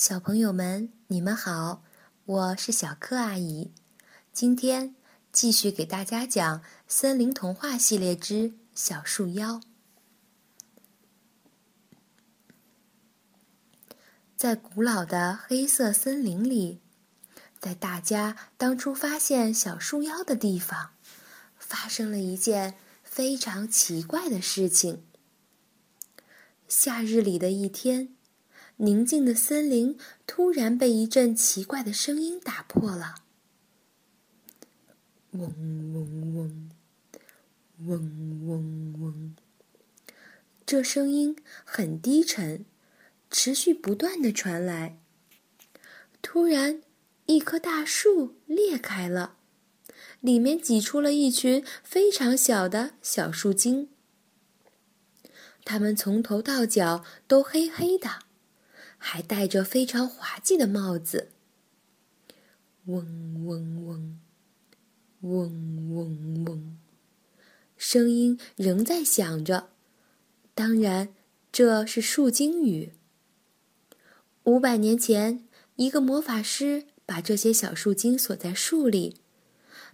小朋友们，你们好，我是小柯阿姨。今天继续给大家讲《森林童话系列之小树妖》。在古老的黑色森林里，在大家当初发现小树妖的地方，发生了一件非常奇怪的事情。夏日里的一天。宁静的森林突然被一阵奇怪的声音打破了。嗡嗡嗡，嗡嗡嗡。这声音很低沉，持续不断的传来。突然，一棵大树裂开了，里面挤出了一群非常小的小树精。它们从头到脚都黑黑的。还戴着非常滑稽的帽子。嗡嗡嗡，嗡嗡嗡，声音仍在响着。当然，这是树精语。五百年前，一个魔法师把这些小树精锁在树里，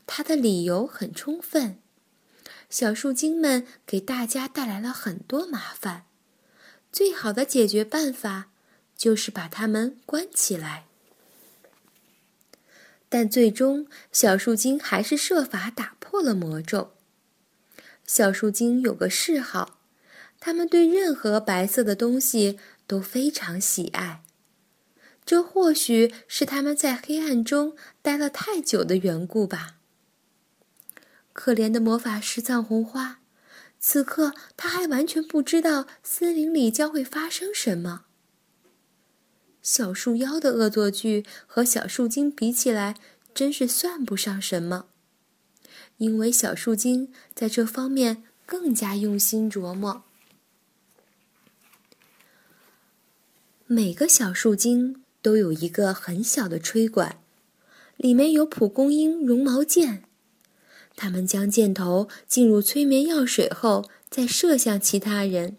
他的理由很充分：小树精们给大家带来了很多麻烦，最好的解决办法。就是把他们关起来，但最终小树精还是设法打破了魔咒。小树精有个嗜好，它们对任何白色的东西都非常喜爱，这或许是他们在黑暗中待了太久的缘故吧。可怜的魔法师藏红花，此刻他还完全不知道森林里将会发生什么。小树妖的恶作剧和小树精比起来，真是算不上什么，因为小树精在这方面更加用心琢磨。每个小树精都有一个很小的吹管，里面有蒲公英绒毛箭，它们将箭头进入催眠药水后，再射向其他人。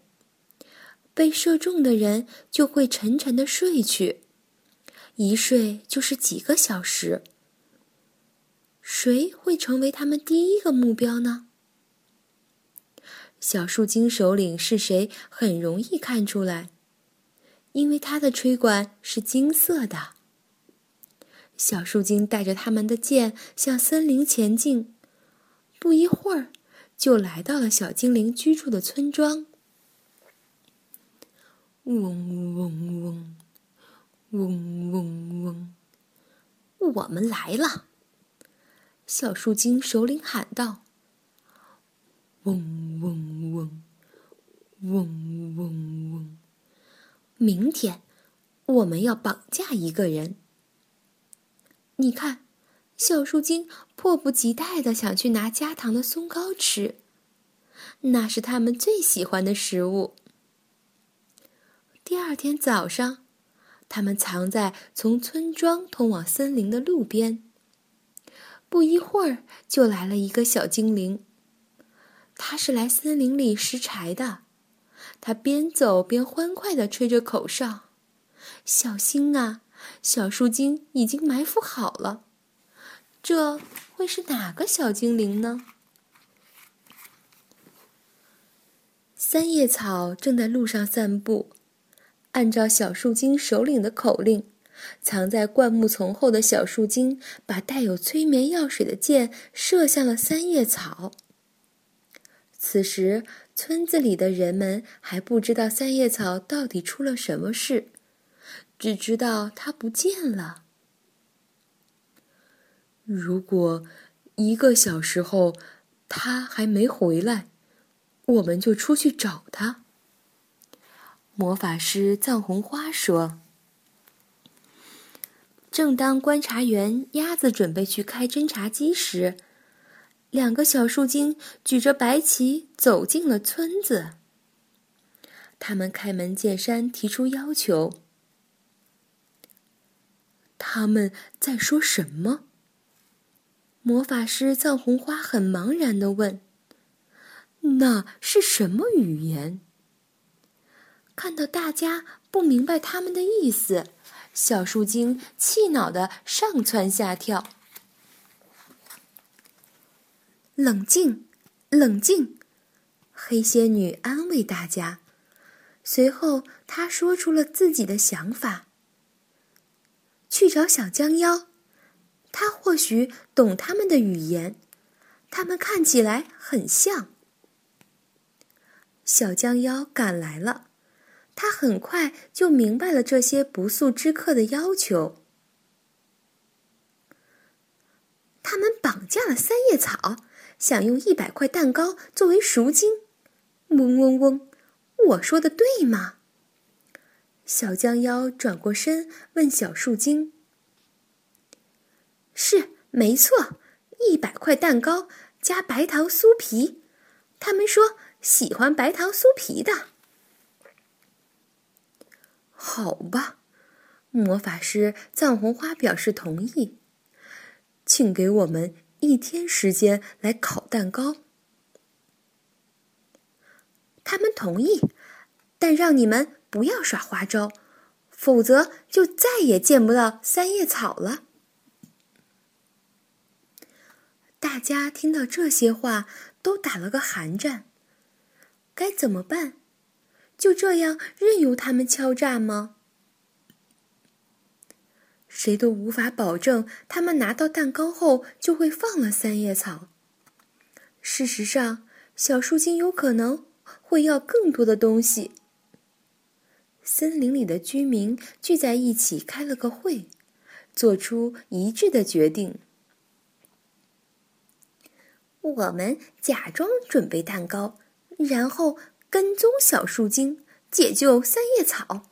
被射中的人就会沉沉的睡去，一睡就是几个小时。谁会成为他们第一个目标呢？小树精首领是谁？很容易看出来，因为他的吹管是金色的。小树精带着他们的剑向森林前进，不一会儿就来到了小精灵居住的村庄。嗡嗡嗡，嗡嗡嗡，我们来了！小树精首领喊道：“嗡嗡嗡，嗡嗡嗡，明天我们要绑架一个人。你看，小树精迫不及待的想去拿加糖的松糕吃，那是他们最喜欢的食物。”第二天早上，他们藏在从村庄通往森林的路边。不一会儿，就来了一个小精灵。他是来森林里拾柴的。他边走边欢快地吹着口哨：“小心啊，小树精已经埋伏好了。”这会是哪个小精灵呢？三叶草正在路上散步。按照小树精首领的口令，藏在灌木丛后的小树精把带有催眠药水的箭射向了三叶草。此时，村子里的人们还不知道三叶草到底出了什么事，只知道它不见了。如果一个小时后他还没回来，我们就出去找他。魔法师藏红花说：“正当观察员鸭子准备去开侦察机时，两个小树精举着白旗走进了村子。他们开门见山提出要求。他们在说什么？”魔法师藏红花很茫然的问：“那是什么语言？”看到大家不明白他们的意思，小树精气恼的上蹿下跳。冷静，冷静！黑仙女安慰大家。随后，她说出了自己的想法：去找小江妖，他或许懂他们的语言，他们看起来很像。小江妖赶来了。他很快就明白了这些不速之客的要求。他们绑架了三叶草，想用一百块蛋糕作为赎金。嗡嗡嗡，我说的对吗？小江妖转过身问小树精：“是，没错，一百块蛋糕加白糖酥皮。他们说喜欢白糖酥皮的。”好吧，魔法师藏红花表示同意，请给我们一天时间来烤蛋糕。他们同意，但让你们不要耍花招，否则就再也见不到三叶草了。大家听到这些话，都打了个寒战。该怎么办？就这样任由他们敲诈吗？谁都无法保证他们拿到蛋糕后就会放了三叶草。事实上，小树精有可能会要更多的东西。森林里的居民聚在一起开了个会，做出一致的决定：我们假装准备蛋糕，然后。跟踪小树精，解救三叶草。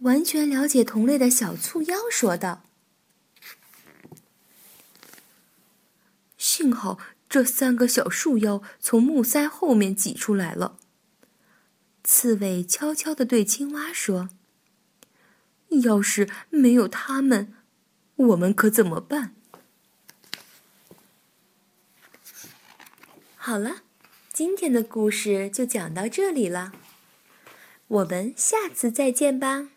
完全了解同类的小醋妖说道：“幸好这三个小树妖从木塞后面挤出来了。”刺猬悄悄的对青蛙说：“要是没有他们，我们可怎么办？”好了。今天的故事就讲到这里了，我们下次再见吧。